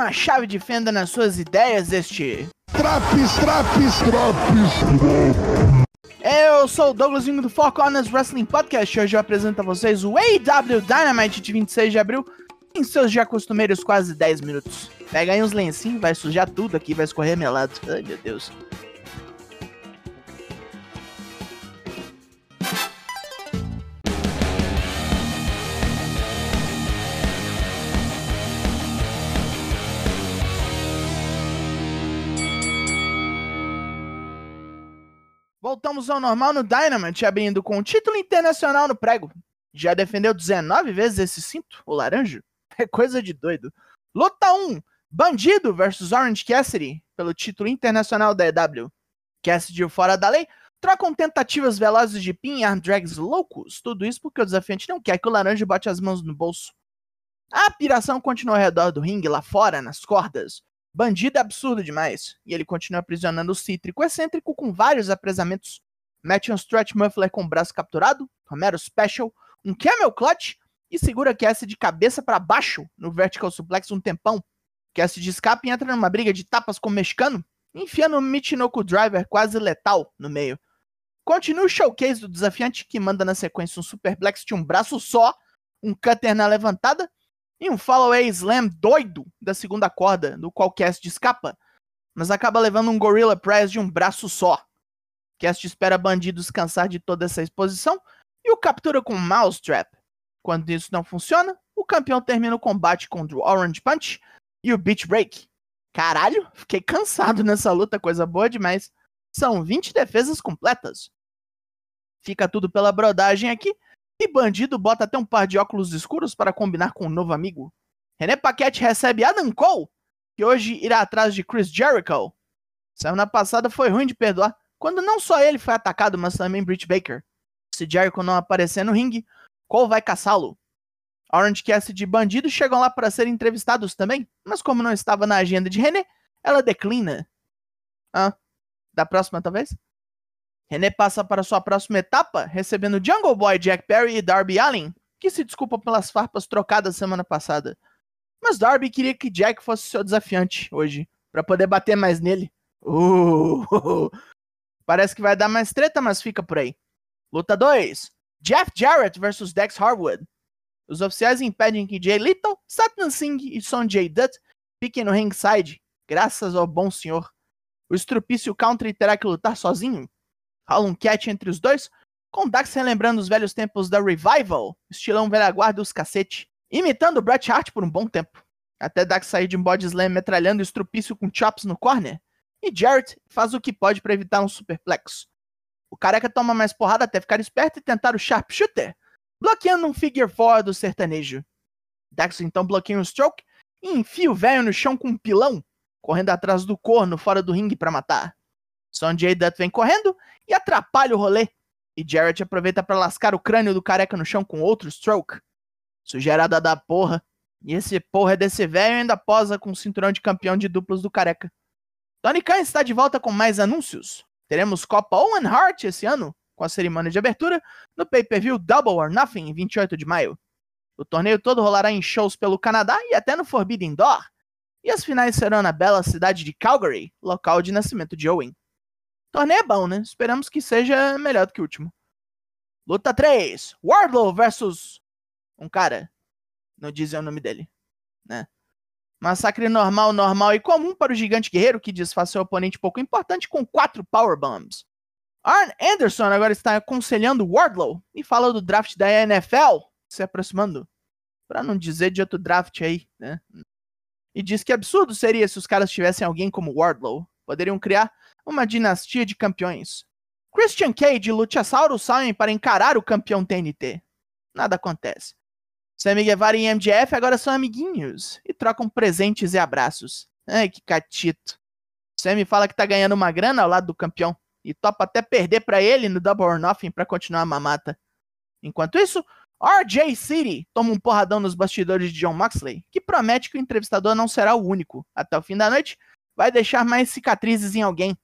uma chave de fenda nas suas ideias este. Traps, traps, traps. Eu sou o Douglas Vingo do Four Corners Wrestling Podcast e hoje eu apresento a vocês o AW Dynamite de 26 de abril em seus já costumeiros quase 10 minutos. Pega aí uns lencinhos, vai sujar tudo aqui, vai escorrer melado. Ai meu Deus. Voltamos ao normal no Dynamite, abrindo com o título internacional no prego. Já defendeu 19 vezes esse cinto, o laranja? É coisa de doido. Luta 1: Bandido versus Orange Cassidy, pelo título internacional da EW. Cassidy fora da lei, trocam tentativas velozes de pin e arm drags loucos. Tudo isso porque o desafiante não quer que o laranja bote as mãos no bolso. A piração continua ao redor do ringue, lá fora, nas cordas. Bandido é absurdo demais. E ele continua aprisionando o cítrico excêntrico com vários apresamentos. Mete um stretch muffler com o braço capturado, Romero Special, um camel clutch e segura Cassie de cabeça para baixo no vertical suplex um tempão. Cassie de escape e entra numa briga de tapas com o mexicano, enfiando um Michinoku Driver quase letal no meio. Continua o showcase do desafiante que manda na sequência um superplex de um braço só, um cutter na levantada e um follow-away slam doido da segunda corda, no qual Cast escapa, mas acaba levando um Gorilla Press de um braço só. Cast espera bandido descansar de toda essa exposição e o captura com Mousetrap. Quando isso não funciona, o campeão termina o combate contra o Orange Punch e o Beach Break. Caralho, fiquei cansado nessa luta, coisa boa demais. São 20 defesas completas. Fica tudo pela brodagem aqui, e bandido bota até um par de óculos escuros para combinar com um novo amigo. René Paquette recebe Adam Cole, que hoje irá atrás de Chris Jericho. Semana passada foi ruim de perdoar, quando não só ele foi atacado, mas também Britt Baker. Se Jericho não aparecer no ringue, Cole vai caçá-lo. Orange Cassidy e Bandido chegam lá para serem entrevistados também, mas como não estava na agenda de René, ela declina. Ah, da próxima talvez? René passa para sua próxima etapa, recebendo Jungle Boy Jack Perry e Darby Allin, que se desculpa pelas farpas trocadas semana passada. Mas Darby queria que Jack fosse seu desafiante hoje, para poder bater mais nele. Uh, parece que vai dar mais treta, mas fica por aí. Luta 2: Jeff Jarrett versus Dex Harwood. Os oficiais impedem que Jay Little, Satnam Singh e Sonjay Dutt fiquem no ringside, graças ao bom senhor. O estrupício country terá que lutar sozinho, rola um catch entre os dois, com Dax relembrando os velhos tempos da Revival, estilão velha guarda os cacete, imitando Bret Hart por um bom tempo. Até Dax sair de um body slam metralhando estrupício com chops no corner, e Jarrett faz o que pode para evitar um superplex. O careca toma mais porrada até ficar esperto e tentar o sharpshooter, bloqueando um figure four do sertanejo. Dax então bloqueia um stroke e enfia o velho no chão com um pilão, correndo atrás do corno fora do ringue para matar. Sonjay Dutt vem correndo e atrapalha o rolê. E Jarrett aproveita para lascar o crânio do careca no chão com outro stroke. Sugerada da porra. E esse porra é desse velho ainda posa com o cinturão de campeão de duplos do careca. Tony Khan está de volta com mais anúncios. Teremos Copa Owen Hart esse ano, com a cerimônia de abertura, no pay-per-view Double or Nothing, em 28 de maio. O torneio todo rolará em shows pelo Canadá e até no Forbidden Door. E as finais serão na bela cidade de Calgary, local de nascimento de Owen. Torneio é bom, né? Esperamos que seja melhor do que o último. Luta 3. Wardlow versus um cara. Não dizem o nome dele, né? Massacre normal, normal e comum para o gigante guerreiro que desfaz seu oponente pouco importante com quatro powerbombs. Arn Anderson agora está aconselhando Wardlow e fala do draft da NFL se aproximando. Para não dizer de outro draft aí, né? E diz que absurdo seria se os caras tivessem alguém como Wardlow. Poderiam criar uma dinastia de campeões. Christian Cage e Luchasauro saem para encarar o campeão TNT. Nada acontece. Sammy Guevara e MJF agora são amiguinhos e trocam presentes e abraços. Ai, que catito. Sammy fala que tá ganhando uma grana ao lado do campeão e topa até perder para ele no Double or Nothing para continuar a mamata. Enquanto isso, RJ City toma um porradão nos bastidores de John Moxley, que promete que o entrevistador não será o único. Até o fim da noite, vai deixar mais cicatrizes em alguém.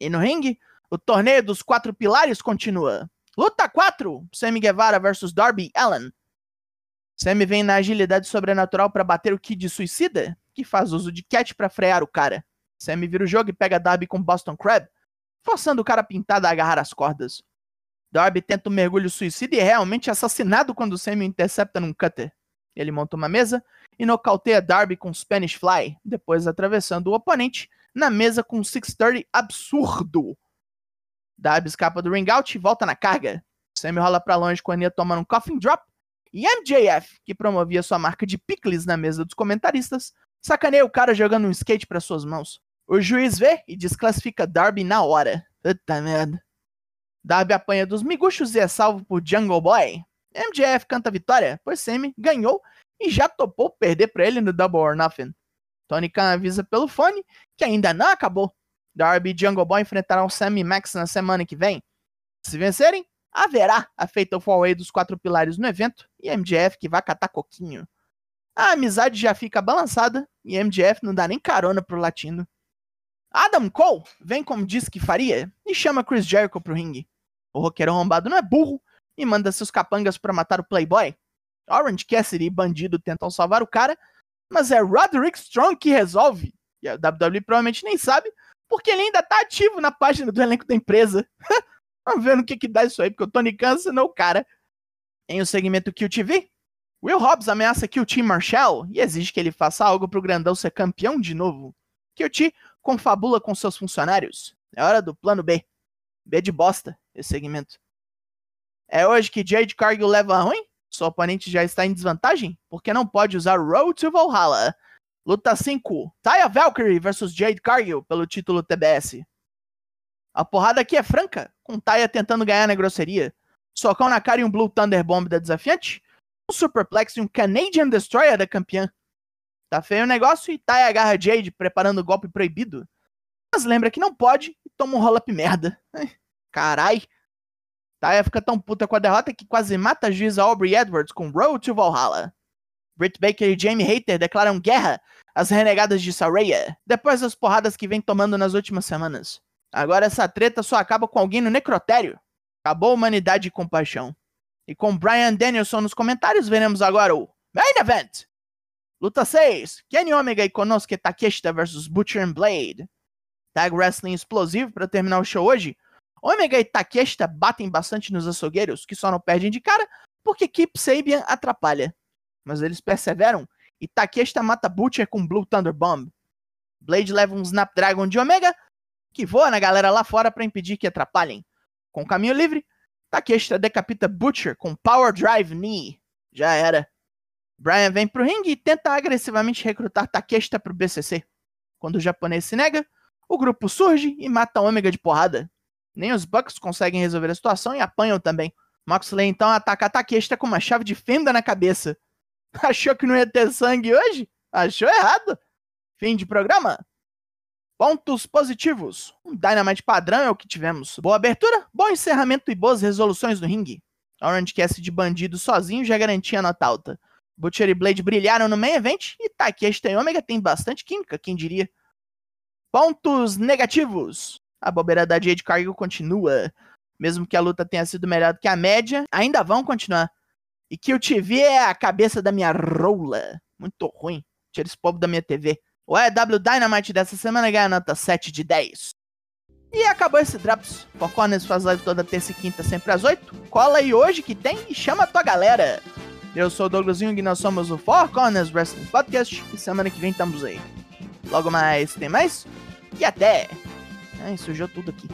E no ringue, o torneio dos quatro pilares continua. Luta 4: Sammy Guevara versus Darby Allen. Sammy vem na agilidade sobrenatural para bater o Kid Suicida, que faz uso de cat para frear o cara. Sammy vira o jogo e pega Darby com Boston Crab, forçando o cara pintado a agarrar as cordas. Darby tenta um mergulho suicida e é realmente assassinado quando Sammy intercepta num cutter. Ele monta uma mesa e nocauteia Darby com Spanish Fly, depois atravessando o oponente na mesa com um 630 absurdo. Darby escapa do ring out e volta na carga. Sammy rola para longe com a Nia tomando um coffin drop. E MJF, que promovia sua marca de pickles na mesa dos comentaristas, sacaneia o cara jogando um skate para suas mãos. O juiz vê e desclassifica Darby na hora. Puta merda. Darby apanha dos miguxos e é salvo por Jungle Boy. MJF canta vitória, pois Sammy ganhou e já topou perder para ele no Double or Nothing. Tony Khan avisa pelo fone que ainda não acabou. Darby e Jungle Boy enfrentarão Sammy Max na semana que vem. Se vencerem, haverá a Fatal 4 dos quatro pilares no evento e MJF que vai catar coquinho. A amizade já fica balançada e MJF não dá nem carona pro latino. Adam Cole vem como disse que faria e chama Chris Jericho pro ringue. O roqueiro arrombado não é burro e manda seus capangas para matar o Playboy. Orange Cassidy e bandido tentam salvar o cara, mas é Roderick Strong que resolve. E a WWE provavelmente nem sabe, porque ele ainda tá ativo na página do elenco da empresa. Vamos ver no que que dá isso aí, porque o Tony Khan assinou o cara. Em o segmento QTV, Will Hobbs ameaça QT Marshall e exige que ele faça algo pro grandão ser campeão de novo. QT confabula com seus funcionários. É hora do plano B. B de bosta, esse segmento. É hoje que Jade Cargill leva ruim? Seu oponente já está em desvantagem? Porque não pode usar Road to Valhalla. Luta 5. Taya Valkyrie versus Jade Cargill pelo título TBS. A porrada aqui é franca, com Taya tentando ganhar na grosseria. Socão na cara e um Blue Thunder Bomb da desafiante. Um Superplex e um Canadian Destroyer da campeã. Tá feio o negócio e Taya agarra Jade preparando o golpe proibido. Mas lembra que não pode e toma um roll-up merda. Carai. Taya fica tão puta com a derrota que quase mata a juíza Aubrey Edwards com Road to Valhalla. Britt Baker e Jamie Hater declaram guerra às renegadas de Saraya, depois das porradas que vem tomando nas últimas semanas. Agora essa treta só acaba com alguém no necrotério. Acabou a humanidade e compaixão. E com Brian Danielson nos comentários, veremos agora o Main Event. Luta 6. Kenny Omega e Konosuke Takeshita vs Butcher and Blade. Tag Wrestling explosivo para terminar o show hoje. Omega e Takeshita batem bastante nos açougueiros, que só não perdem de cara porque Keep Sabian atrapalha. Mas eles perseveram e Takeshita mata Butcher com Blue Thunder Bomb. Blade leva um Snapdragon de Omega, que voa na galera lá fora para impedir que atrapalhem. Com o caminho livre, Takeshita decapita Butcher com Power Drive Knee. Já era. Brian vem pro ringue e tenta agressivamente recrutar Takeshita pro BCC. Quando o japonês se nega, o grupo surge e mata Ômega de porrada. Nem os Bucks conseguem resolver a situação e apanham também. Moxley então ataca Takeshita com uma chave de fenda na cabeça. Achou que não ia ter sangue hoje? Achou errado. Fim de programa. Pontos positivos. Um Dynamite padrão é o que tivemos. Boa abertura, bom encerramento e boas resoluções no ringue. Orange Cassidy de bandido sozinho já garantia nota alta. Butcher e Blade brilharam no main event e Takeshita e Omega tem bastante química, quem diria. Pontos negativos. A bobeira da Jade Cargill continua. Mesmo que a luta tenha sido melhor do que a média, ainda vão continuar. E que o TV é a cabeça da minha rola. Muito ruim. Tira esse povo da minha TV. O EW Dynamite dessa semana ganha nota 7 de 10. E acabou esse Drops. Four Corners faz live toda terça e quinta, sempre às 8. Cola aí hoje que tem e chama a tua galera. Eu sou o Douglas Jung e nós somos o Four Corners Wrestling Podcast. E semana que vem estamos aí. Logo mais, tem mais? E até! Ai, sujou tudo aqui.